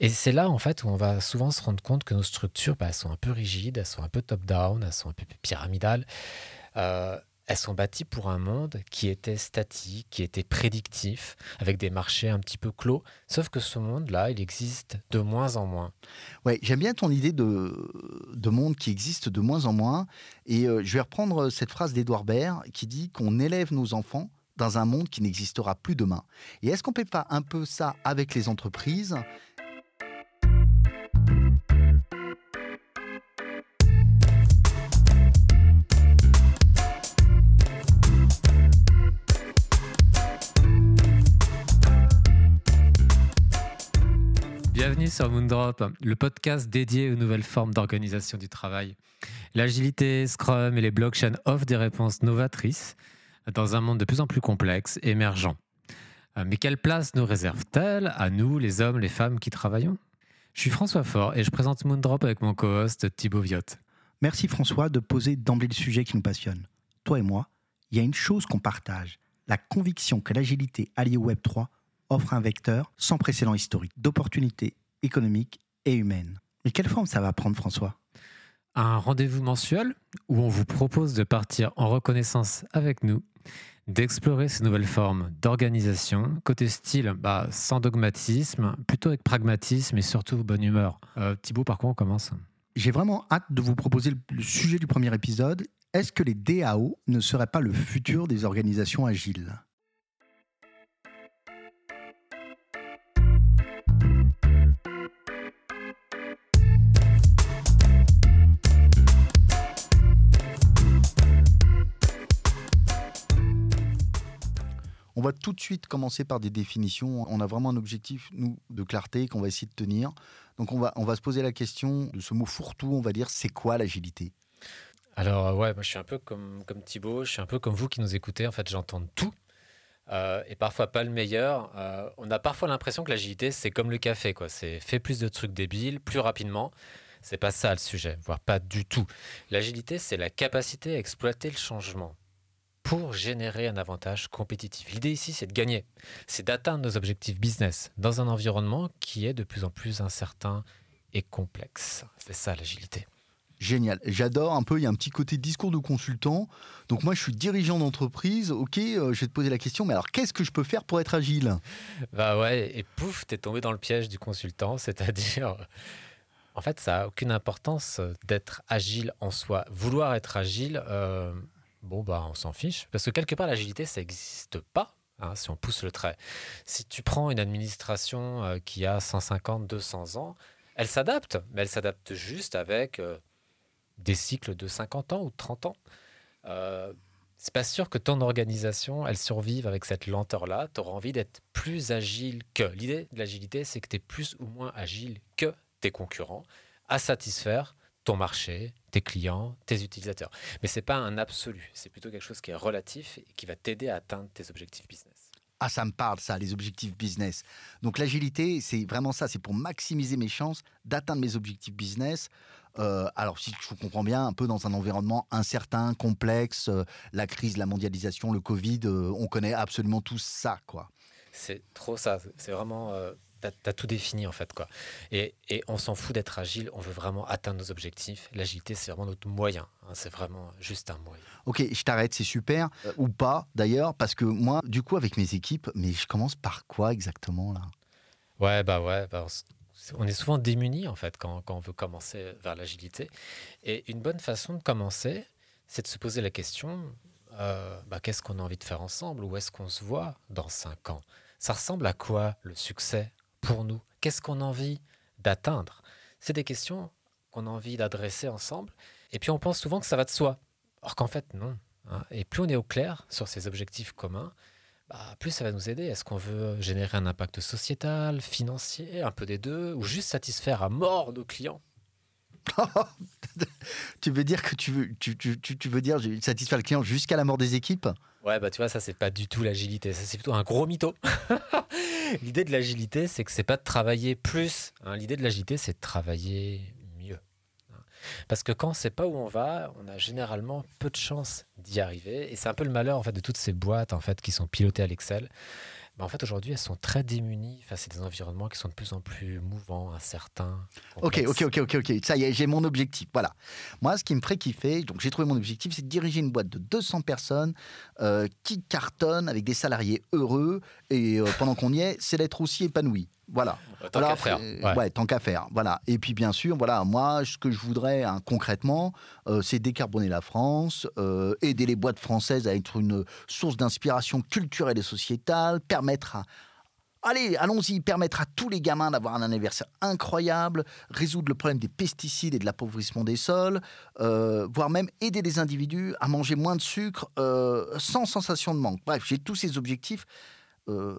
Et c'est là, en fait, où on va souvent se rendre compte que nos structures, bah, elles sont un peu rigides, elles sont un peu top-down, elles sont un peu pyramidales. Euh, elles sont bâties pour un monde qui était statique, qui était prédictif, avec des marchés un petit peu clos. Sauf que ce monde-là, il existe de moins en moins. Ouais, j'aime bien ton idée de, de monde qui existe de moins en moins. Et euh, je vais reprendre cette phrase d'Edouard Baird qui dit qu'on élève nos enfants dans un monde qui n'existera plus demain. Et est-ce qu'on peut pas un peu ça avec les entreprises? Sur Moondrop, le podcast dédié aux nouvelles formes d'organisation du travail. L'agilité, Scrum et les blockchains offrent des réponses novatrices dans un monde de plus en plus complexe émergent. Euh, mais quelle place nous réserve-t-elle à nous, les hommes, les femmes qui travaillons? Je suis François Faure et je présente Moondrop avec mon co-host Thibaut Viotte. Merci François de poser d'emblée le sujet qui nous passionne. Toi et moi, il y a une chose qu'on partage, la conviction que l'agilité alliée au Web 3 offre un vecteur sans précédent historique d'opportunités économiques et humaines. Mais quelle forme ça va prendre François? Un rendez-vous mensuel où on vous propose de partir en reconnaissance avec nous d'explorer ces nouvelles formes d'organisation. Côté style, bah, sans dogmatisme, plutôt avec pragmatisme et surtout bonne humeur. Euh, Thibaut, par quoi on commence? J'ai vraiment hâte de vous proposer le sujet du premier épisode. Est-ce que les DAO ne seraient pas le futur des organisations agiles? On va tout de suite commencer par des définitions. On a vraiment un objectif, nous, de clarté qu'on va essayer de tenir. Donc on va, on va se poser la question de ce mot fourre-tout, on va dire, c'est quoi l'agilité? Alors ouais, moi je suis un peu comme, comme Thibaut, je suis un peu comme vous qui nous écoutez, en fait j'entends tout. Euh, et parfois pas le meilleur. Euh, on a parfois l'impression que l'agilité, c'est comme le café, quoi. C'est fait plus de trucs débiles, plus rapidement. C'est pas ça le sujet, voire pas du tout. L'agilité, c'est la capacité à exploiter le changement pour générer un avantage compétitif. L'idée ici, c'est de gagner, c'est d'atteindre nos objectifs business dans un environnement qui est de plus en plus incertain et complexe. C'est ça l'agilité. Génial. J'adore un peu, il y a un petit côté discours de consultant. Donc moi, je suis dirigeant d'entreprise. Ok, euh, je vais te poser la question, mais alors qu'est-ce que je peux faire pour être agile? Bah ouais, et pouf, t'es tombé dans le piège du consultant, c'est-à-dire... En fait, ça n'a aucune importance d'être agile en soi. Vouloir être agile, euh, bon, bah, on s'en fiche. Parce que quelque part, l'agilité, ça n'existe pas. Hein, si on pousse le trait. Si tu prends une administration euh, qui a 150, 200 ans, elle s'adapte, mais elle s'adapte juste avec euh, des cycles de 50 ans ou de 30 ans. Euh, c'est pas sûr que ton organisation, elle survive avec cette lenteur-là. Tu auras envie d'être plus agile que. L'idée de l'agilité, c'est que tu es plus ou moins agile que tes concurrents à satisfaire ton marché, tes clients, tes utilisateurs. Mais ce n'est pas un absolu, c'est plutôt quelque chose qui est relatif et qui va t'aider à atteindre tes objectifs business. Ah, ça me parle, ça, les objectifs business. Donc l'agilité, c'est vraiment ça, c'est pour maximiser mes chances d'atteindre mes objectifs business. Euh, alors, si je vous comprends bien, un peu dans un environnement incertain, complexe, euh, la crise, la mondialisation, le Covid, euh, on connaît absolument tout ça, quoi. C'est trop ça, c'est vraiment tu as, tout défini en fait. Quoi. Et, et on s'en fout d'être agile, on veut vraiment atteindre nos objectifs. L'agilité, c'est vraiment notre moyen. Hein, c'est vraiment juste un moyen. Ok, je t'arrête, c'est super. Euh, ou pas d'ailleurs, parce que moi, du coup, avec mes équipes, mais je commence par quoi exactement là? Ouais, bah ouais. Bah, on est souvent démunis en fait quand, quand on veut commencer vers l'agilité. Et une bonne façon de commencer, c'est de se poser la question euh, bah, qu'est-ce qu'on a envie de faire ensemble? Où est-ce qu'on se voit dans cinq ans? Ça ressemble à quoi le succès? Pour nous Qu'est-ce qu'on a envie d'atteindre? C'est des questions qu'on a envie d'adresser ensemble. Et puis on pense souvent que ça va de soi. Or qu'en fait, non. Hein. Et plus on est au clair sur ces objectifs communs, bah, plus ça va nous aider. Est-ce qu'on veut générer un impact sociétal, financier, un peu des deux, ou juste satisfaire à mort nos clients? Tu veux dire que tu veux, tu, veux dire satisfaire le client jusqu'à la mort des équipes? Ouais, bah tu vois, ça c'est pas du tout l'agilité, ça c'est plutôt un gros mytho. L'idée de l'agilité, c'est que c'est pas de travailler plus. Hein. L'idée de l'agilité, c'est de travailler mieux. Hein. Parce que quand on sait pas où on va, on a généralement peu de chances d'y arriver. Et c'est un peu le malheur en fait de toutes ces boîtes en fait qui sont pilotées à l'Excel. En fait, aujourd'hui, elles sont très démunies face à des environnements qui sont de plus en plus mouvants, incertains. Ok, ok, ok, ok, ok. Ça y est, j'ai mon objectif. Voilà. Moi, ce qui me ferait kiffer, donc j'ai trouvé mon objectif, c'est de diriger une boîte de 200 personnes euh, qui cartonnent avec des salariés heureux et euh, pendant qu'on y est, c'est d'être aussi épanoui. Voilà. Tant qu'à faire. Euh, ouais. tant qu'à faire. Voilà. Et puis bien sûr, voilà, moi, ce que je voudrais hein, concrètement, c'est décarboner la France, aider les boîtes françaises à être une source d'inspiration culturelle et sociétale, permettre à, Allez, allons-y, permettre à tous les gamins d'avoir un anniversaire incroyable, résoudre le problème des pesticides et de l'appauvrissement des sols, euh, voire même aider les individus à manger moins de sucre euh, sans sensation de manque. Bref, j'ai tous ces objectifs. Euh,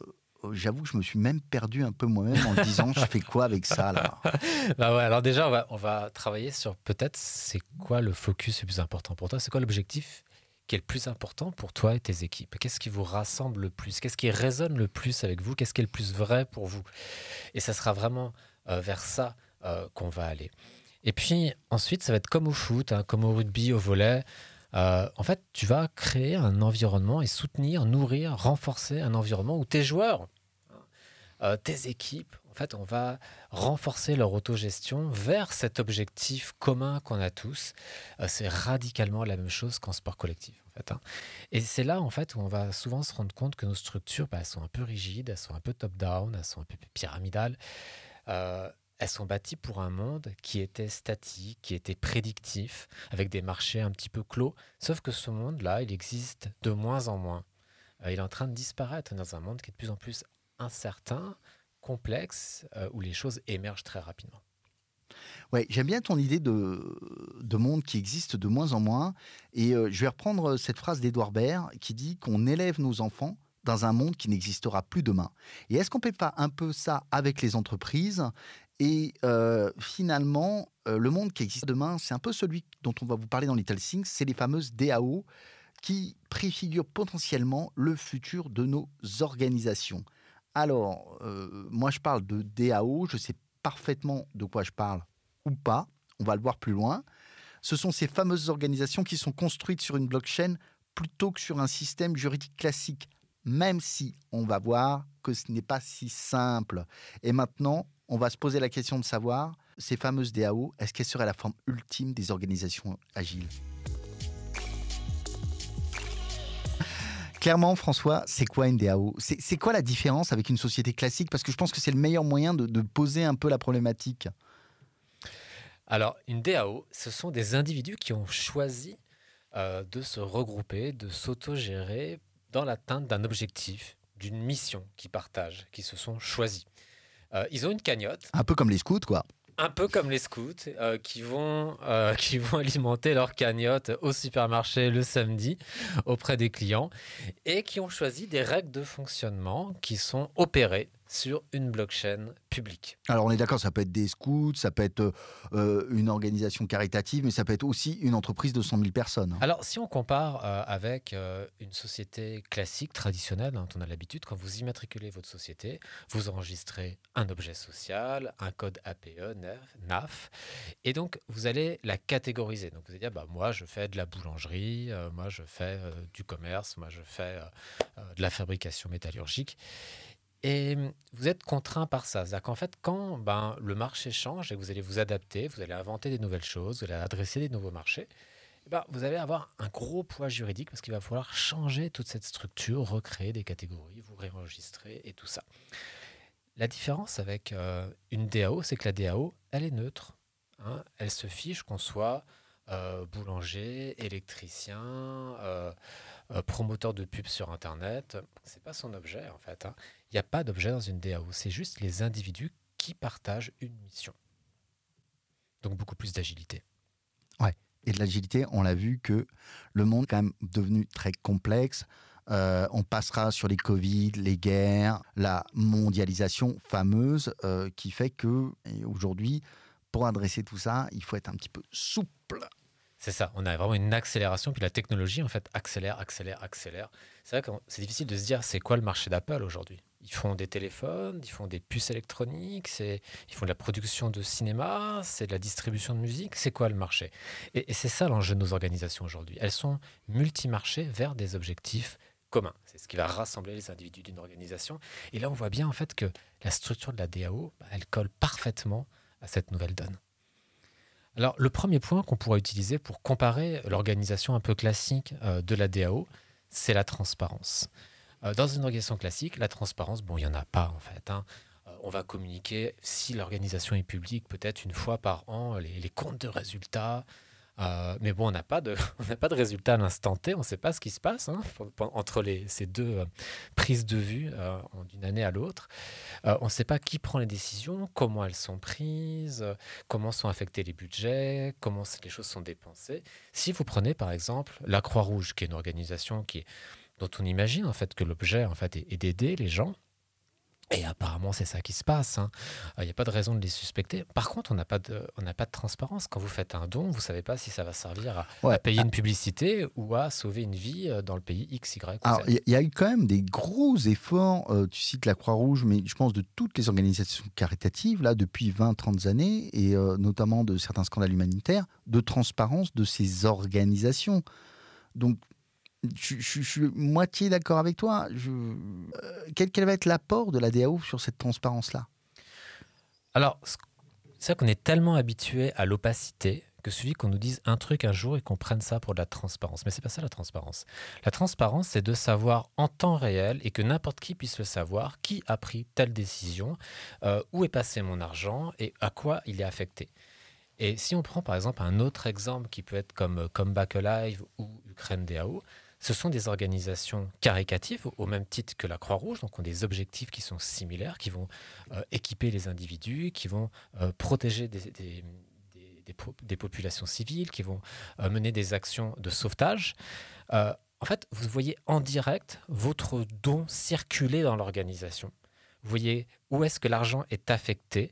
j'avoue que je me suis même perdu un peu moi-même en disant je fais quoi avec ça là? Bah ouais, alors déjà on va, on va travailler sur peut-être c'est quoi le focus le plus important pour toi, c'est quoi l'objectif qui est le plus important pour toi et tes équipes? Qu'est-ce qui vous rassemble le plus? Qu'est-ce qui résonne le plus avec vous? Qu'est-ce qui est le plus vrai pour vous? Et ça sera vraiment euh, vers ça euh, qu'on va aller. Et puis ensuite, ça va être comme au foot, hein, comme au rugby, au volet. Euh, en fait, tu vas créer un environnement et soutenir, nourrir, renforcer un environnement où tes joueurs, tes équipes, en fait, on va renforcer leur autogestion vers cet objectif commun qu'on a tous. Euh, c'est radicalement la même chose qu'en sport collectif. En fait, hein. Et c'est là, en fait, où on va souvent se rendre compte que nos structures, bah, elles sont un peu rigides, elles sont un peu top-down, elles sont un peu pyramidales. Euh, elles sont bâties pour un monde qui était statique, qui était prédictif, avec des marchés un petit peu clos. Sauf que ce monde-là, il existe de moins en moins. Euh, il est en train de disparaître dans un monde qui est de plus en plus incertain, complexe euh, où les choses émergent très rapidement. Ouais, j'aime bien ton idée de, de, monde qui existe de moins en moins. Et euh, je vais reprendre cette phrase d'Edouard Baird qui dit qu'on élève nos enfants dans un monde qui n'existera plus demain. Et est-ce qu'on ne peut pas un peu ça avec les entreprises? Et euh, finalement, le monde qui existe demain, c'est un peu celui dont on va vous parler dans Little Things, c'est les fameuses DAO qui préfigurent potentiellement le futur de nos organisations. Alors, euh, moi, je parle de DAO. Je sais parfaitement de quoi je parle ou pas. On va le voir plus loin. Ce sont ces fameuses organisations qui sont construites sur une blockchain plutôt que sur un système juridique classique, même si on va voir que ce n'est pas si simple. Et maintenant, on va se poser la question de savoir, ces fameuses DAO, est-ce qu'elles seraient la forme ultime des organisations agiles? Clairement, François, c'est quoi une DAO C'est quoi la différence avec une société classique? Parce que je pense que c'est le meilleur moyen de, poser un peu la problématique. Alors, une DAO, ce sont des individus qui ont choisi euh, de se regrouper, de s'autogérer dans l'atteinte d'un objectif, d'une mission qu'ils partagent, qui se sont choisis. Euh, ils ont une cagnotte. Un peu comme les scouts, quoi un peu comme les scouts euh, qui, vont, euh, qui vont alimenter leur cagnotte au supermarché le samedi auprès des clients et qui ont choisi des règles de fonctionnement qui sont opérées sur une blockchain publique. Alors on est d'accord, ça peut être des scouts, ça peut être euh, une organisation caritative, mais ça peut être aussi une entreprise de 100 000 personnes. Alors si on compare euh, avec euh, une société classique, traditionnelle, dont on a l'habitude, quand vous immatriculez votre société, vous enregistrez un objet social, un code APE, NAF, et donc vous allez la catégoriser. Donc vous allez dire, bah, moi je fais de la boulangerie, moi je fais du commerce, moi je fais de la fabrication métallurgique. Et vous êtes contraint par ça. C'est-à-dire qu'en fait, quand ben, le marché change et que vous allez vous adapter, vous allez inventer des nouvelles choses, vous allez adresser des nouveaux marchés, eh ben, vous allez avoir un gros poids juridique parce qu'il va falloir changer toute cette structure, recréer des catégories, vous réenregistrer et tout ça. La différence avec euh, une DAO, c'est que la DAO, elle est neutre. Hein. Elle se fiche qu'on soit euh, boulanger, électricien, euh, promoteur de pub sur Internet. C'est pas son objet en fait. Hein. Il n'y a pas d'objet dans une DAO, c'est juste les individus qui partagent une mission. Donc beaucoup plus d'agilité. Ouais, et de l'agilité, on l'a vu que le monde est quand même devenu très complexe. Euh, on passera sur les Covid, les guerres, la mondialisation fameuse euh, qui fait que aujourd'hui, pour adresser tout ça, il faut être un petit peu souple. C'est ça, on a vraiment une accélération, puis la technologie en fait accélère, accélère, accélère. C'est vrai que c'est difficile de se dire c'est quoi le marché d'Apple aujourd'hui? Ils font des téléphones, ils font des puces électroniques, ils font de la production de cinéma, c'est de la distribution de musique. C'est quoi le marché? Et, c'est ça l'enjeu de nos organisations aujourd'hui. Elles sont multimarchés vers des objectifs commun. C'est ce qui va rassembler les individus d'une organisation. Et là, on voit bien en fait que la structure de la DAO, bah, elle colle parfaitement à cette nouvelle donne. Alors, le premier point qu'on pourrait utiliser pour comparer l'organisation un peu classique euh, de la DAO, c'est la transparence. Euh, dans une organisation classique, la transparence, bon, il n'y en a pas en fait. Hein. Euh, on va communiquer, si l'organisation est publique, peut-être une fois par an, les comptes de résultats, euh, mais bon, on n'a pas, de, pas de résultat à l'instant T, on ne sait pas ce qui se passe hein, entre ces deux prises de vue d'une année à l'autre. on ne sait pas qui prend les décisions, comment elles sont prises, comment sont affectés les budgets, comment les choses sont dépensées. Si vous prenez par exemple la Croix-Rouge, qui est une organisation qui dont on imagine en fait que l'objet en fait est d'aider les gens et apparemment, c'est ça qui se passe. Il hein. n'y a pas de raison de les suspecter. Par contre, on n'a pas, de, pas de transparence. Quand vous faites un don, vous ne savez pas si ça va servir à, payer ah. une publicité ou à sauver une vie euh, dans le pays X, Y. Alors, il y, a eu quand même des gros efforts. Euh, tu cites la Croix-Rouge, mais je pense de toutes les organisations caritatives, là, depuis 20-30 années, et euh, notamment de certains scandales humanitaires, de transparence de ces organisations. Donc, je, suis moitié d'accord avec toi. Euh, quel, va être l'apport de la DAO sur cette transparence-là? Alors, c'est qu'on est tellement habitué à l'opacité que celui qu'on nous dise un truc un jour et qu'on prenne ça pour de la transparence. Mais c'est pas ça la transparence. La transparence, c'est de savoir en temps réel et que n'importe qui puisse le savoir qui a pris telle décision, euh, où est passé mon argent et à quoi il est affecté. Et si on prend par exemple un autre exemple qui peut être comme Comeback Alive ou Ukraine DAO, ce sont des organisations caricatives, au même titre que la Croix-Rouge, donc ont des objectifs qui sont similaires, qui vont euh, équiper les individus, qui vont euh, protéger des, populations civiles, qui vont euh, mener des actions de sauvetage. en fait, vous voyez en direct votre don circuler dans l'organisation. Vous voyez où est-ce que l'argent est affecté.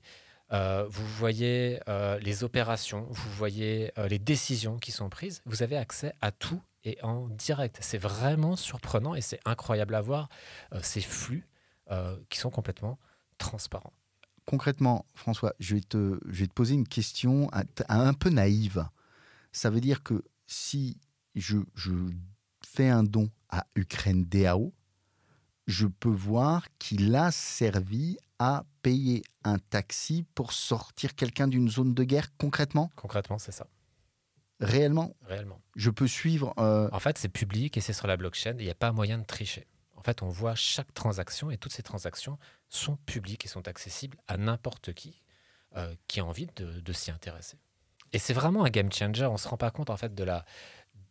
vous voyez les opérations, vous voyez les décisions qui sont prises. Vous avez accès à tout et en direct. C'est vraiment surprenant et c'est incroyable à voir euh, ces flux euh, qui sont complètement transparents. Concrètement, François, je vais te, je vais te poser une question un, peu naïve. Ça veut dire que si je, je fais un don à Ukraine DAO, je peux voir qu'il a servi à payer un taxi pour sortir quelqu'un d'une zone de guerre concrètement? Concrètement, c'est ça. Réellement? Réellement. Je peux suivre. Euh, en fait, c'est public et c'est sur la blockchain. Il n'y a pas moyen de tricher. En fait, on voit chaque transaction et toutes ces transactions sont publiques et sont accessibles à n'importe qui euh, qui a envie de, s'y intéresser. Et c'est vraiment un game changer. On ne se rend pas compte en fait de la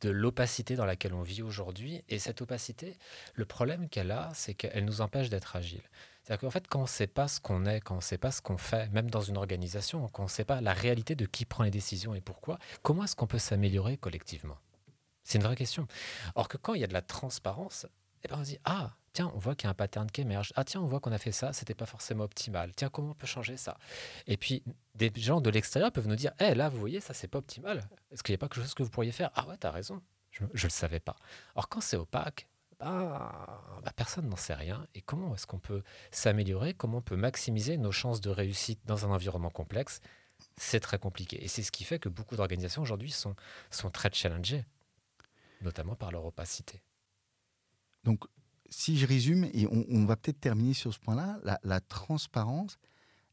de l'opacité dans laquelle on vit aujourd'hui. Et cette opacité, le problème qu'elle a, c'est qu'elle nous empêche d'être agile. C'est-à-dire qu'en fait, quand on ne sait pas ce qu'on est, quand on ne sait pas ce qu'on fait, même dans une organisation, quand on ne sait pas la réalité de qui prend les décisions et pourquoi, comment est-ce qu'on peut s'améliorer collectivement? C'est une vraie question. Or que quand il y a de la transparence, eh ben on se dit, ah, tiens, on voit qu'il y a un pattern qui émerge. Ah, tiens, on voit qu'on a fait ça, c'était pas forcément optimal. Tiens, comment on peut changer ça? Et puis, des gens de l'extérieur peuvent nous dire, eh, là, vous voyez, ça, c'est pas optimal. Est-ce qu'il n'y a pas quelque chose que vous pourriez faire? Ah ouais, tu as raison. Je ne le savais pas. Or, quand c'est opaque, bah, bah, personne n'en sait rien. Et comment est-ce qu'on peut s'améliorer? Comment on peut maximiser nos chances de réussite dans un environnement complexe? C'est très compliqué. Et c'est ce qui fait que beaucoup d'organisations aujourd'hui sont, sont très challengées, notamment par leur opacité. Donc, si je résume, et on, va peut-être terminer sur ce point-là, la, transparence,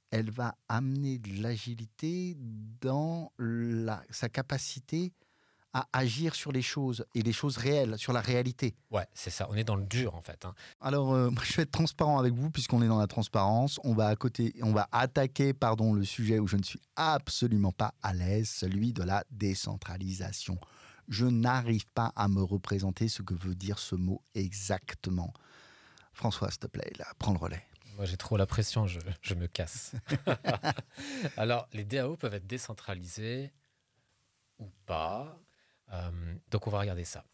elle va amener de l'agilité dans la, sa capacité à agir sur les choses et les choses réelles, sur la réalité. Ouais, c'est ça. On est dans le dur en fait. Hein. Alors, euh, je vais être transparent avec vous puisqu'on est dans la transparence. On va à côté, on va attaquer, pardon, le sujet où je ne suis absolument pas à l'aise, celui de la décentralisation. Je n'arrive pas à me représenter ce que veut dire ce mot exactement. François, s'il te plaît, là, prends le relais. Moi, j'ai trop la pression, je, je me casse. Alors, les DAO peuvent être décentralisés ou pas. Euh, donc on va regarder ça.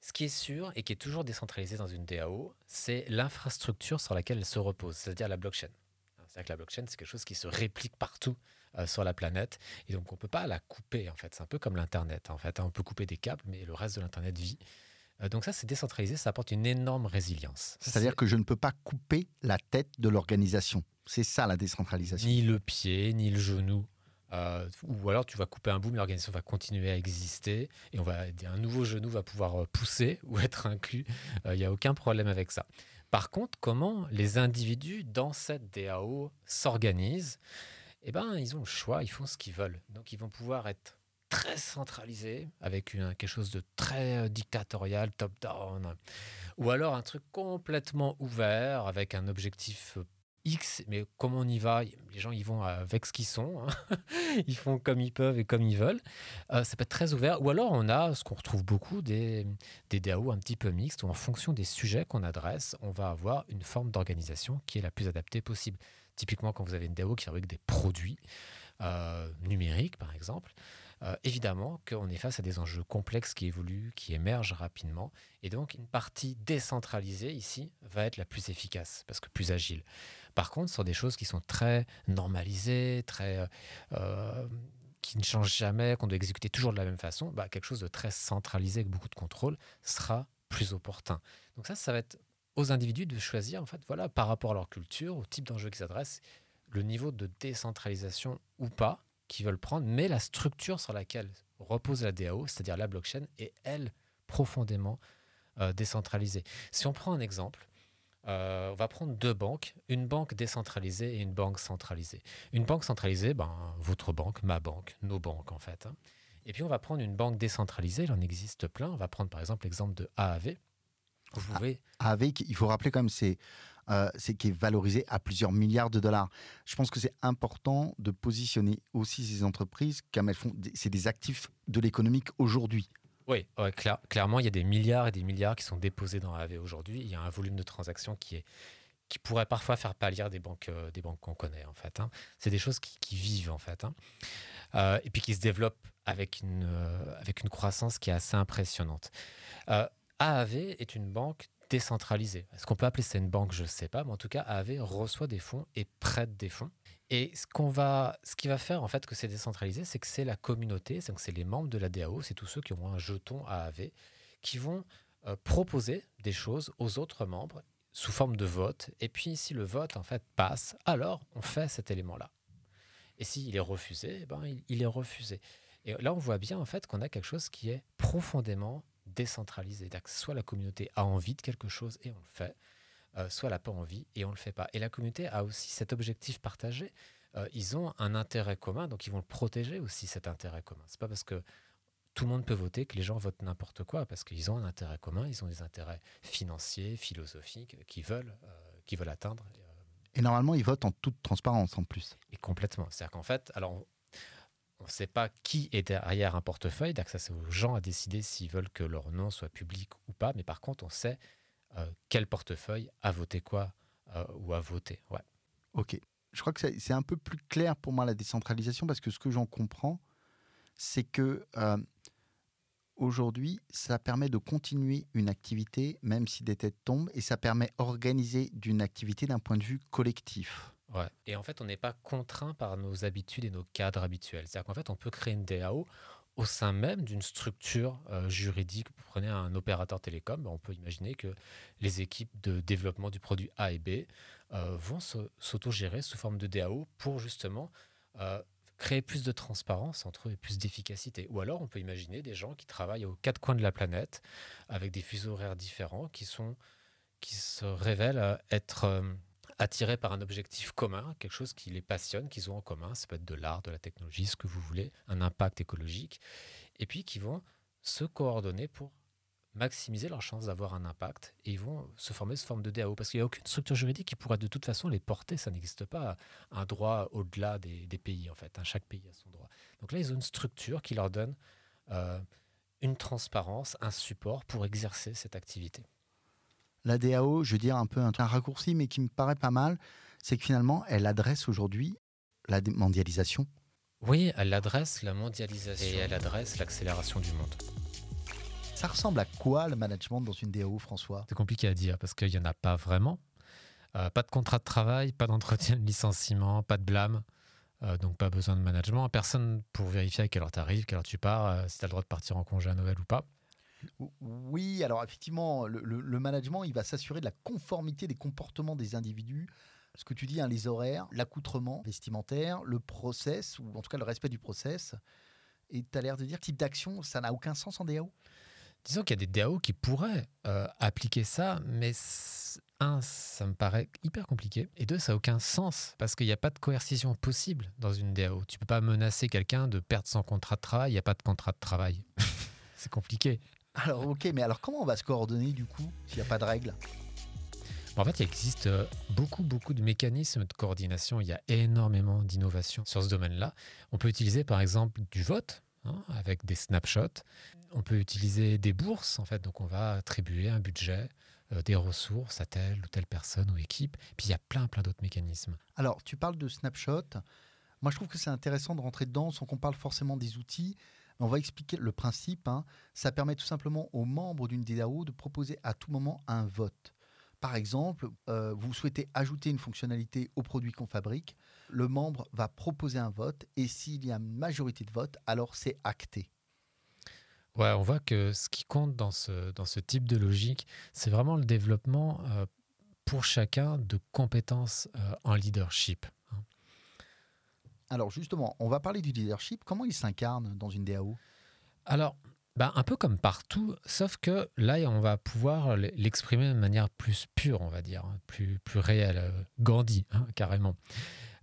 Ce qui est sûr et qui est toujours décentralisé dans une DAO, c'est l'infrastructure sur laquelle elle se repose, c'est-à-dire la blockchain. C'est-à-dire que la blockchain, c'est quelque chose qui se réplique partout euh, sur la planète. Et donc, on ne peut pas la couper, en fait. C'est un peu comme l'Internet, en fait. On peut couper des câbles, mais le reste de l'Internet vit. Euh, donc ça, c'est décentralisé, ça apporte une énorme résilience. C'est-à-dire que je ne peux pas couper la tête de l'organisation. C'est ça, la décentralisation. Ni le pied, ni le genou, Euh, ou alors tu vas couper un bout, mais l'organisation va continuer à exister et on va, un nouveau genou va pouvoir euh, pousser ou être inclus. Il n'y a aucun problème avec ça. Par contre, comment les individus dans cette DAO s'organisent? Eh ben, ils ont le choix, ils font ce qu'ils veulent. Donc, ils vont pouvoir être très centralisés avec quelque chose de très dictatorial, top-down, ou alors un truc complètement ouvert avec un objectif X, mais comment on y va? Les gens, ils vont avec ce qu'ils sont. Hein. ils font comme ils peuvent et comme ils veulent. Euh, ça peut être très ouvert. Ou alors, on a ce qu'on retrouve beaucoup, des, des DAO un petit peu mixtes, où en fonction des sujets qu'on adresse, on va avoir une forme d'organisation qui est la plus adaptée possible. Typiquement, quand vous avez une DAO qui fabrique des produits euh, numériques, par exemple, euh, évidemment qu'on est face à des enjeux complexes qui évoluent, qui émergent rapidement. Et donc, une partie décentralisée ici va être la plus efficace, parce que plus agile. Par contre, sur des choses qui sont très normalisées, très, euh, euh, qui ne changent jamais, qu'on doit exécuter toujours de la même façon, bah, quelque chose de très centralisé avec beaucoup de contrôle sera plus opportun. Donc ça, ça va être aux individus de choisir, en fait, voilà, par rapport à leur culture, au type d'enjeu qu'ils adressent, le niveau de décentralisation ou pas qu'ils veulent prendre, mais la structure sur laquelle repose la DAO, c'est-à-dire la blockchain, est, elle, profondément euh, décentralisée. Si on prend un exemple, euh, on va prendre deux banques, une banque décentralisée et une banque centralisée. Une banque centralisée, ben, votre banque, ma banque, nos banques en fait. Hein. Et puis on va prendre une banque décentralisée, il en existe plein. On va prendre par exemple l'exemple de AAV. Vous pouvez... AAV, il faut rappeler quand même, c'est euh, qui est valorisé à plusieurs milliards de dollars. Je pense que c'est important de positionner aussi ces entreprises comme elles font, c'est des actifs de l'économique aujourd'hui. Oui, clairement, il y a des milliards et des milliards qui sont déposés dans AV aujourd'hui. Il y a un volume de transactions qui est qui pourrait parfois faire pâlir des banques, euh, des banques qu'on connaît en fait. Hein. C'est des choses qui, vivent en fait, hein. euh, et puis qui se développent avec une euh, avec une croissance qui est assez impressionnante. AAV est une banque décentralisée. Est-ce qu'on peut appeler ça une banque? Je ne sais pas, mais en tout cas, AAV reçoit des fonds et prête des fonds. Et ce, qu'on va, ce qui va faire en fait que c'est décentralisé, c'est que c'est la communauté, donc c'est les membres de la DAO, c'est tous ceux qui ont un jeton AAV, qui vont euh, proposer des choses aux autres membres sous forme de vote. Et puis si le vote en fait passe, alors on fait cet élément-là. Et s'il est refusé, eh ben, il, est refusé. Et là, on voit bien en fait qu'on a quelque chose qui est profondément décentralisé. Soit la communauté a envie de quelque chose et on le fait, euh, soit elle n'a pas envie et on ne le fait pas. Et la communauté a aussi cet objectif partagé. Euh, ils ont un intérêt commun, donc ils vont le protéger aussi, cet intérêt commun. C'est pas parce que tout le monde peut voter que les gens votent n'importe quoi, parce qu'ils ont un intérêt commun, ils ont des intérêts financiers, philosophiques, qu'ils veulent, euh, qu'ils veulent atteindre. Et normalement, ils votent en toute transparence en plus. Et complètement. C'est-à-dire qu'en fait, alors on ne sait pas qui est derrière un portefeuille, donc ça c'est aux gens à décider s'ils veulent que leur nom soit public ou pas, mais par contre on sait euh, quel portefeuille a voté quoi euh, ou a voté. Ouais. Ok. Je crois que c'est un peu plus clair pour moi la décentralisation parce que ce que j'en comprends, c'est que euh, aujourd'hui, ça permet de continuer une activité même si des têtes tombent et ça permet d'organiser d'une activité d'un point de vue collectif. Ouais. Et en fait, on n'est pas contraint par nos habitudes et nos cadres habituels. C'est-à-dire qu'en fait, on peut créer une DAO au sein même d'une structure euh, juridique. Vous prenez un opérateur télécom, ben, on peut imaginer que les équipes de développement du produit A et B euh, vont s'autogérer sous forme de DAO pour justement euh, créer plus de transparence entre eux et plus d'efficacité. Ou alors, on peut imaginer des gens qui travaillent aux quatre coins de la planète avec des fuseaux horaires différents qui, sont, qui se révèlent être attirés par un objectif commun, quelque chose qui les passionne, qu'ils ont en commun. Ça peut être de l'art, de la technologie, ce que vous voulez, un impact écologique. Et puis qui vont se coordonner pour maximiser leurs chances d'avoir un impact et ils vont se former sous forme de DAO parce qu'il n'y a aucune structure juridique qui pourra de toute façon les porter. Ça n'existe pas un droit au-delà des, pays en fait. Hein. Chaque pays a son droit. Donc là, ils ont une structure qui leur donne euh, une transparence, un support pour exercer cette activité la DAO, je veux dire un peu un, raccourci, mais qui me paraît pas mal, c'est que finalement, elle adresse aujourd'hui la mondialisation. Oui, elle adresse la mondialisation et elle adresse l'accélération du monde. Ça ressemble à quoi le management dans une DAO, François? C'est compliqué à dire parce qu'il n'y en a pas vraiment. Euh, pas de contrat de travail, pas d'entretien de licenciement, pas de blâme. Euh, donc pas besoin de management. Personne pour vérifier à quelle heure tu arrives, quelle heure tu pars, euh, si tu as le droit de partir en congé à Noël ou pas. Oui, alors effectivement, le, management, il va s'assurer de la conformité des comportements des individus ce que tu dis, hein, les horaires, l'accoutrement vestimentaire, le process, ou en tout cas le respect du process. Et tu as l'air de dire type d'action, ça n'a aucun sens en DAO Disons qu'il y a des DAO qui pourraient euh, appliquer ça, mais un, ça me paraît hyper compliqué, et deux, ça n'a aucun sens, parce qu'il n'y a pas de coercition possible dans une DAO. Tu peux pas menacer quelqu'un de perdre son contrat de travail, il n'y a pas de contrat de travail. c'est compliqué. Alors ok, mais alors comment on va se coordonner du coup s'il n'y a pas de règles? En fait, il existe euh, beaucoup, beaucoup de mécanismes de coordination. Il y a énormément d'innovations sur ce domaine-là. On peut utiliser par exemple du vote hein, avec des snapshots. On peut utiliser des bourses, en fait. Donc, on va attribuer un budget, euh, des ressources à telle ou telle personne ou équipe. Puis, il y a plein, plein d'autres mécanismes. Alors, tu parles de snapshot. Moi, je trouve que c'est intéressant de rentrer dedans sans qu'on parle forcément des outils. On va expliquer le principe. Hein. Ça permet tout simplement aux membres d'une DAO de proposer à tout moment un vote. Par exemple, euh, vous souhaitez ajouter une fonctionnalité au produit qu'on fabrique, le membre va proposer un vote et s'il y a une majorité de votes, alors c'est acté. Ouais, on voit que ce qui compte dans ce, type de logique, c'est vraiment le développement euh, pour chacun de compétences euh, en leadership. Alors justement, on va parler du leadership. Comment il s'incarne dans une DAO Alors, bah, un peu comme partout, sauf que là, on va pouvoir l'exprimer de manière plus pure, on va dire, hein, plus, plus réelle, euh, Gandhi, hein, carrément.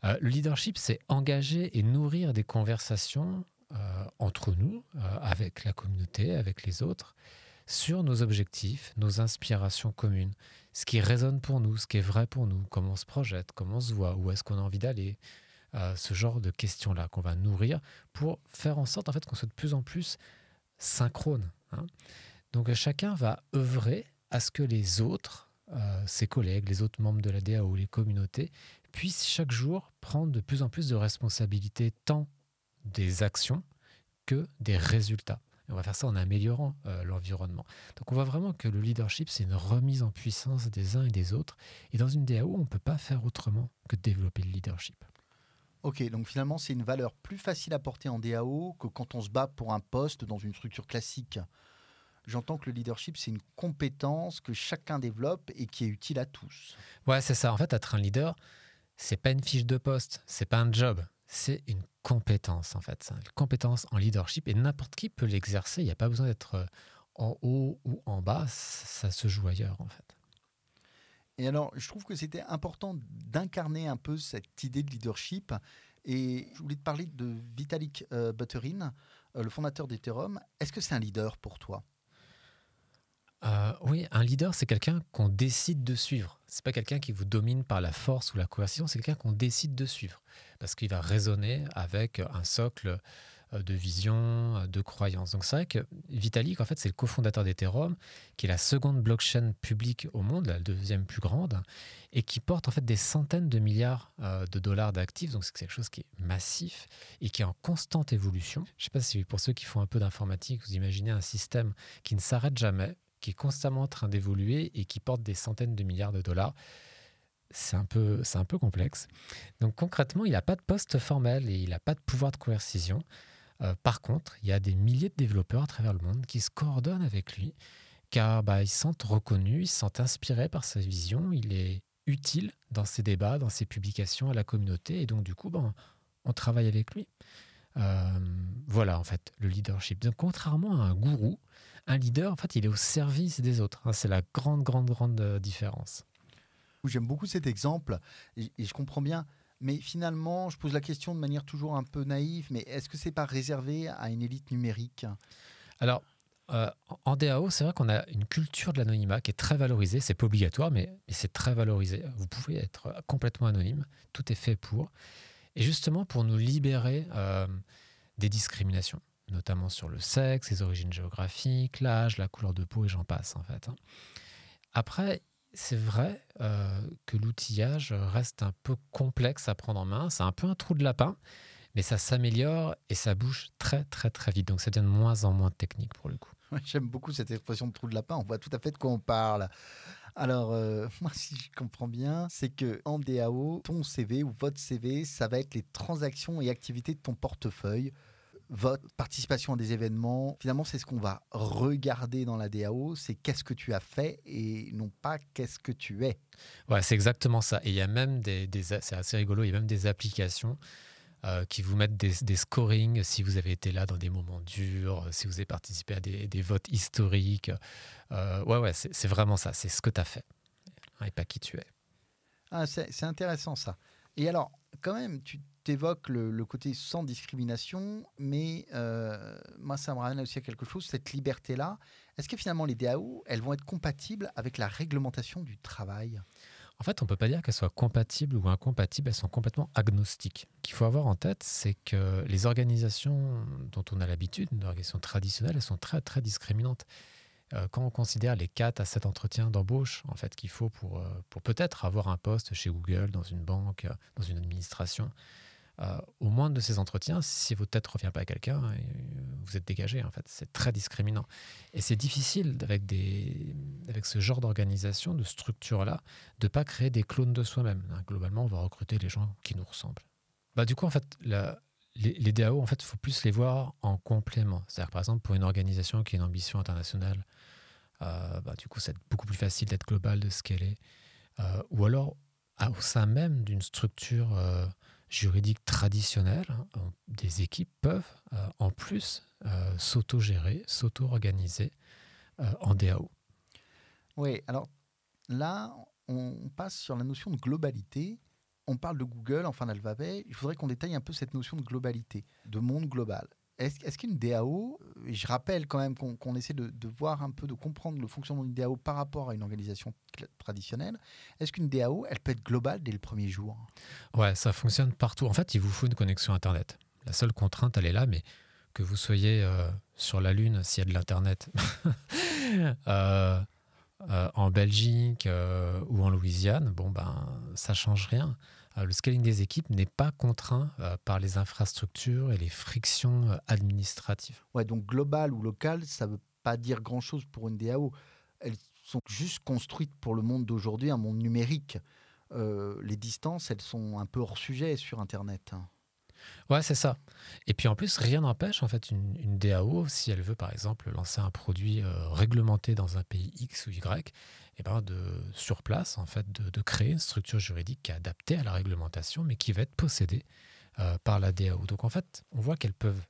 Euh, le leadership, c'est engager et nourrir des conversations euh, entre nous, avec la communauté, avec les autres, sur nos objectifs, nos inspirations communes, ce qui résonne pour nous, ce qui est vrai pour nous, comment on se projette, comment on se voit, où est-ce qu'on a envie d'aller, ce genre de questions-là qu'on va nourrir pour faire en sorte en fait qu'on soit de plus en plus synchrone. Hein. Donc chacun va œuvrer à ce que les autres, euh, ses collègues, les autres membres de la DAO, les communautés, puissent chaque jour prendre de plus en plus de responsabilités, tant des actions que des résultats. on va faire ça en améliorant euh, l'environnement. Donc on voit vraiment que le leadership, c'est une remise en puissance des uns et des autres. Et dans une DAO, on ne peut pas faire autrement que développer le leadership. Ok, donc finalement, c'est une valeur plus facile à porter en DAO que quand on se bat pour un poste dans une structure classique. J'entends que le leadership, c'est une compétence que chacun développe et qui est utile à tous. Ouais, c'est ça. En fait, être un leader, c'est pas une fiche de poste, c'est pas un job, c'est une compétence en fait. Une compétence en leadership et n'importe qui peut l'exercer. Il n'y a pas besoin d'être euh, en haut ou en bas, ça se joue ailleurs en fait. Alors, je trouve que c'était important d'incarner un peu cette idée de leadership. Et je voulais te parler de Vitalik euh, Buterin, euh, le fondateur d'Ethereum. Est-ce que c'est un leader pour toi? Euh, oui, un leader, c'est quelqu'un qu'on décide de suivre. C'est pas quelqu'un qui vous domine par la force ou la coercition, c'est quelqu'un qu'on décide de suivre. Parce qu'il va raisonner avec un socle de vision, euh, de croyance. Donc c'est vrai que Vitalik, en fait, c'est le cofondateur d'Ethereum, qui est la seconde blockchain publique au monde, la deuxième plus grande, et qui porte en fait des centaines de milliards euh, de dollars d'actifs. Donc c'est quelque chose qui est massif et qui est en constante évolution. Je ne sais pas si pour ceux qui font un peu d'informatique, vous imaginez un système qui ne s'arrête jamais, qui est constamment en train d'évoluer et qui porte des centaines de milliards de dollars c'est un, peu, c'est un peu complexe. Donc concrètement, il n'a pas de poste formel et il n'a pas de pouvoir de coercition. Euh, par contre, il y a des milliers de développeurs à travers le monde qui se coordonnent avec lui, car bah, ils se sentent reconnus, ils se sentent inspirés par sa vision, il est utile dans ses débats, dans ses publications à la communauté, et donc du coup, ben, on travaille avec lui. Euh, voilà, en fait, le leadership. Donc, contrairement à un gourou, un leader, en fait, il est au service des autres. Hein. c'est la grande, grande, grande euh, différence. J'aime beaucoup cet exemple, et je comprends bien mais finalement, je pose la question de manière toujours un peu naïve, mais est-ce que c'est pas réservé à une élite numérique? Alors, euh, en DAO, c'est vrai qu'on a une culture de l'anonymat qui est très valorisée. C'est pas obligatoire, mais, c'est très valorisé. Vous pouvez être complètement anonyme. Tout est fait pour. Et justement, pour nous libérer euh, des discriminations, notamment sur le sexe, les origines géographiques, l'âge, la couleur de peau, et j'en passe, en fait. Hein. Après, c'est vrai euh, que l'outillage reste un peu complexe à prendre en main. C'est un peu un trou de lapin, mais ça s'améliore et ça bouge très très très vite. Donc ça devient de moins en moins technique pour le coup. J'aime beaucoup cette expression de trou de lapin. On voit tout à fait de quoi on parle. Alors, euh, moi, si je comprends bien, c'est que en DAO, ton CV ou votre CV, ça va être les transactions et activités de ton portefeuille votre participation à des événements, finalement, c'est ce qu'on va regarder dans la DAO, c'est qu'est-ce que tu as fait et non pas qu'est-ce que tu es. Ouais, c'est exactement ça. Et il y a même des, c'est assez rigolo, il y a même des applications euh, qui vous mettent des, des, scorings si vous avez été là dans des moments durs, si vous avez participé à des, des votes historiques. Euh, ouais, ouais, c'est vraiment ça, c'est ce que tu as fait et pas qui tu es. Ah, c'est intéressant ça. Et alors, quand même, tu évoques le, côté sans discrimination, mais euh, moi, ça me ramène aussi à quelque chose, cette liberté-là. Est-ce que finalement, les DAO, elles vont être compatibles avec la réglementation du travail? En fait, on ne peut pas dire qu'elles soient compatibles ou incompatibles, elles sont complètement agnostiques. Ce qu'il faut avoir en tête, c'est que les organisations dont on a l'habitude, les organisations traditionnelles, elles sont très, très discriminantes. Euh, quand on considère les 4 à 7 entretiens d'embauche en fait, qu'il faut pour, euh, pour peut-être avoir un poste chez Google, dans une banque, euh, dans une administration, au moins de ces entretiens, si votre tête ne revient pas à quelqu'un, vous êtes dégagé. En fait, c'est très discriminant. Et c'est difficile avec, des, avec ce genre d'organisation, de structure-là, de ne pas créer des clones de soi-même. Hein, globalement, on va recruter les gens qui nous ressemblent. Bah, du coup, en fait, les, DAO, en fait, il faut plus les voir en complément. C'est-à-dire, par exemple, pour une organisation qui a une ambition internationale, euh, bah, du coup, c'est beaucoup plus facile d'être global, de scaler. Euh, ou alors, au sein même d'une structure euh, juridique traditionnelle, hein, des équipes peuvent en plus s'auto-gérer, s'auto-organiser en DAO. Oui, alors là, on passe sur la notion de globalité. On parle de Google, enfin d'Alphabet. Je voudrais qu'on détaille un peu cette notion de globalité, de monde global. Est-ce qu'une DAO, euh, je rappelle quand même qu'on essaie de, voir un peu, de comprendre le fonctionnement d'une DAO par rapport à une organisation traditionnelle, est-ce qu'une DAO, elle peut être globale dès le premier jour? Ouais, ça fonctionne partout. En fait, il vous faut une connexion Internet. La seule contrainte, elle est là, mais que vous soyez euh, sur la Lune, s'il y a de l'Internet, euh, en Belgique ou en Louisiane, bon, ben, ça change rien. Euh, le scaling des équipes n'est pas contraint euh, par les infrastructures et les frictions euh, administratives. Ouais, donc global ou local, ça ne veut pas dire grand-chose pour une DAO. Elles sont juste construites pour le monde d'aujourd'hui, un monde numérique. les distances, elles sont un peu hors sujet sur Internet. Ouais, c'est ça. Et puis en plus, rien n'empêche en fait une, DAO, si elle veut par exemple lancer un produit réglementé dans un pays X ou Y, eh ben de, sur place, en fait, de, créer une structure juridique qui est adaptée à la réglementation, mais qui va être possédée euh, par la DAO. Donc en fait, on voit qu'elles peuvent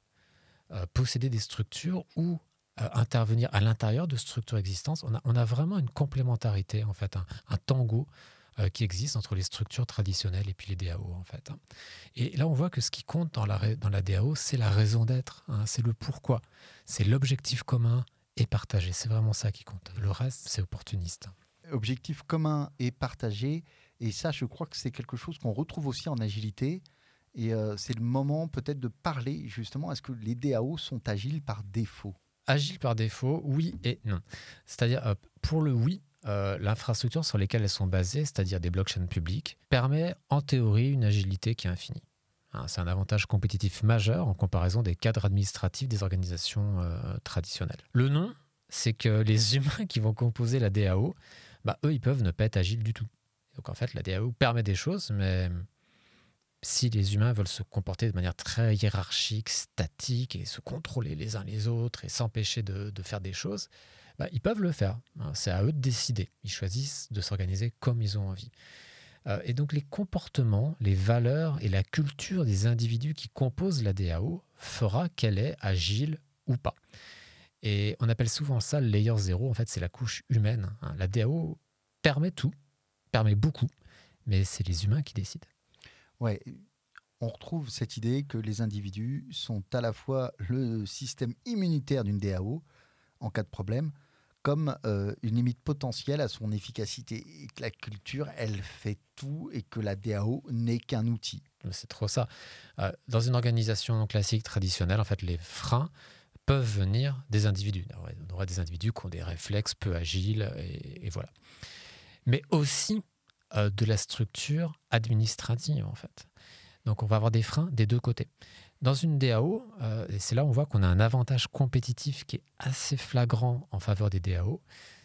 euh, posséder des structures ou euh, intervenir à l'intérieur de structures existantes. On a, vraiment une complémentarité, en fait, un, tango qui existe entre les structures traditionnelles et puis les DAO, en fait. Hein. Et là, on voit que ce qui compte dans la, dans la DAO, c'est la raison d'être, hein, c'est le pourquoi, c'est l'objectif commun, et partagé. C'est vraiment ça qui compte. Le reste, c'est opportuniste. Objectif commun et partagé. Et ça, je crois que c'est quelque chose qu'on retrouve aussi en agilité. Et euh, c'est le moment peut-être de parler justement, est-ce que les DAO sont agiles par défaut Agiles par défaut, oui et non. C'est-à-dire, euh, pour le oui, euh, l'infrastructure sur laquelle elles sont basées, c'est-à-dire des blockchains publics, permet en théorie une agilité qui est infinie. Hein, c'est un avantage compétitif majeur en comparaison des cadres administratifs des organisations euh, traditionnelles. Le nom, c'est que les humains qui vont composer la DAO, bah, eux, ils peuvent ne pas être agiles du tout. Donc en fait, la DAO permet des choses, mais si les humains veulent se comporter de manière très hiérarchique, statique, et se contrôler les uns les autres, et s'empêcher de, faire des choses, bah, ils peuvent le faire. Hein, c'est à eux de décider. Ils choisissent de s'organiser comme ils ont envie. Euh, et donc les comportements, les valeurs et la culture des individus qui composent la DAO fera qu'elle est agile ou pas. Et on appelle souvent ça le layer zéro. En fait, c'est la couche humaine. Hein. La DAO permet tout, permet beaucoup, mais c'est les humains qui décident. Ouais, on retrouve cette idée que les individus sont à la fois le système immunitaire d'une DAO en cas de problème, comme euh, une limite potentielle à son efficacité. Que la culture, elle fait tout et que la DAO n'est qu'un outil. C'est trop ça. Euh, dans une organisation classique, traditionnelle, en fait, les freins peuvent venir des individus. On aurait des individus qui ont des réflexes peu agiles, et, voilà. Mais aussi euh, de la structure administrative, en fait. Donc on va avoir des freins des deux côtés. Dans une DAO, euh, et c'est là où on voit qu'on a un avantage compétitif qui est assez flagrant en faveur des DAO,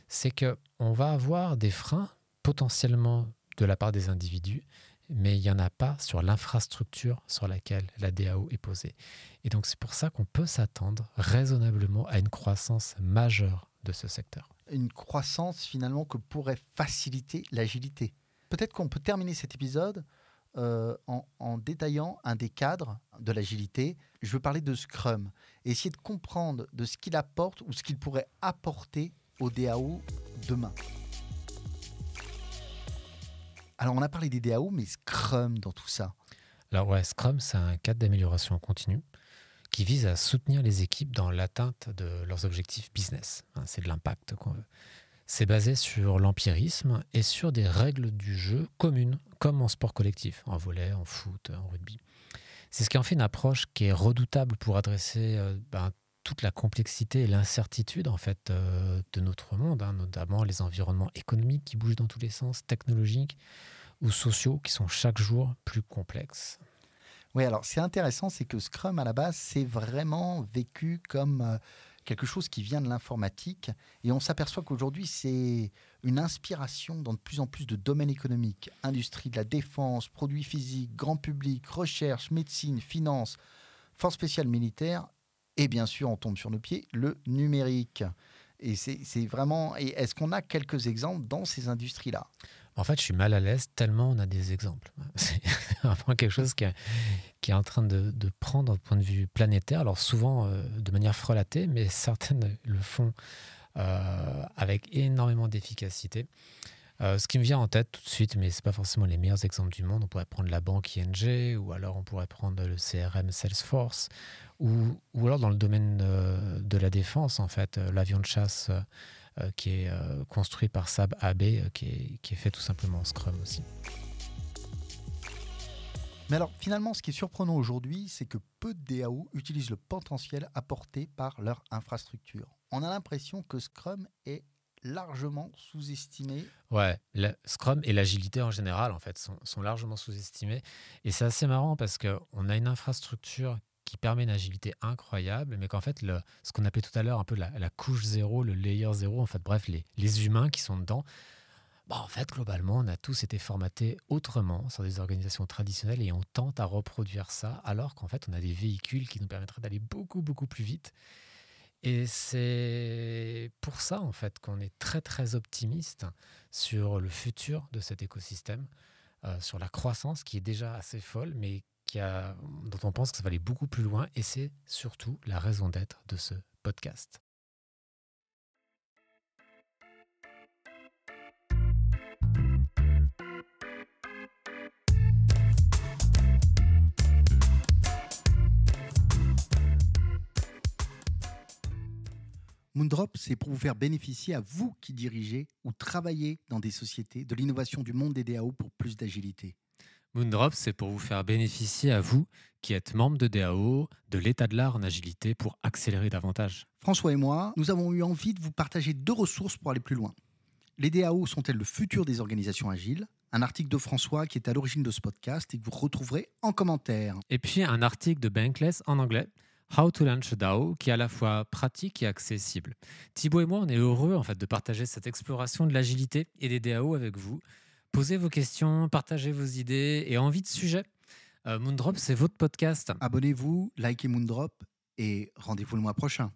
c'est qu'on va avoir des freins potentiellement de la part des individus, mais il n'y en a pas sur l'infrastructure sur laquelle la DAO est posée. Et donc c'est pour ça qu'on peut s'attendre raisonnablement à une croissance majeure de ce secteur. Une croissance finalement que pourrait faciliter l'agilité. Peut-être qu'on peut terminer cet épisode euh, en, détaillant un des cadres de l'agilité. Je veux parler de Scrum et essayer de comprendre de ce qu'il apporte ou ce qu'il pourrait apporter au DAO demain. Alors, on a parlé des DAO, mais Scrum dans tout ça. Alors, ouais, Scrum, c'est un cadre d'amélioration continue qui vise à soutenir les équipes dans l'atteinte de leurs objectifs business. C'est de l'impact qu'on veut. C'est basé sur l'empirisme et sur des règles du jeu communes, comme en sport collectif, en volet, en foot, en rugby. C'est ce qui en fait une approche qui est redoutable pour adresser euh, ben, toute la complexité et l'incertitude en fait euh, de notre monde, hein, notamment les environnements économiques qui bougent dans tous les sens, technologiques ou sociaux qui sont chaque jour plus complexes. Oui, alors c'est intéressant, c'est que Scrum à la base, c'est vraiment vécu comme euh, quelque chose qui vient de l'informatique et on s'aperçoit qu'aujourd'hui c'est une inspiration dans de plus en plus de domaines économiques, industrie de la défense, produits physiques, grand public, recherche, médecine, finance, force spéciale militaire et bien sûr on tombe sur nos pieds le numérique. Et c'est vraiment. Est-ce qu'on a quelques exemples dans ces industries-là? En fait, je suis mal à l'aise tellement on a des exemples. C'est vraiment quelque chose qui est, en train de, prendre d'un point de vue planétaire. Alors souvent euh, de manière frelatée, mais certaines le font euh, avec énormément d'efficacité. Euh, ce qui me vient en tête tout de suite, mais ce pas forcément les meilleurs exemples du monde, on pourrait prendre la banque ING, ou alors on pourrait prendre le CRM Salesforce, ou, ou alors dans le domaine de la défense, en fait, l'avion de chasse qui est construit par Saab AB, qui est, qui est fait tout simplement en Scrum aussi. Mais alors finalement, ce qui est surprenant aujourd'hui, c'est que peu de DAO utilisent le potentiel apporté par leur infrastructure. On a l'impression que Scrum est largement sous-estimé. Ouais, Scrum et l'agilité en général, en fait, sont, largement sous-estimés. Et c'est assez marrant parce qu'on a une infrastructure qui permet une agilité incroyable, mais qu'en fait, le, ce qu'on appelait tout à l'heure un peu la, couche zéro, le layer zéro, en fait, bref, les, les humains qui sont dedans, bah, en fait, globalement, on a tous été formatés autrement sur des organisations traditionnelles et on tente à reproduire ça, alors qu'en fait, on a des véhicules qui nous permettraient d'aller beaucoup, beaucoup plus vite. Et c'est pour ça, en fait, qu'on est très, très optimiste sur le futur de cet écosystème, euh, sur la croissance qui est déjà assez folle, mais qui dont on pense que ça va aller beaucoup plus loin. Et c'est surtout la raison d'être de ce podcast. Moondrop, c'est pour vous faire bénéficier à vous qui dirigez ou travaillez dans des sociétés de l'innovation du monde des DAO pour plus d'agilité. Moondrop, c'est pour vous faire bénéficier à vous qui êtes membre de DAO de l'état de l'art en agilité pour accélérer davantage. François et moi, nous avons eu envie de vous partager deux ressources pour aller plus loin. Les DAO sont-elles le futur des organisations agiles? Un article de François qui est à l'origine de ce podcast et que vous retrouverez en commentaire. Et puis un article de Bankless en anglais How to Launch a DAO, qui est à la fois pratique et accessible. Thibaut et moi, on est heureux en fait de partager cette exploration de l'agilité et des DAO avec vous. Posez vos questions, partagez vos idées et envie de sujet. Euh, Moondrop, c'est votre podcast. Abonnez-vous, likez Moondrop et rendez-vous le mois prochain.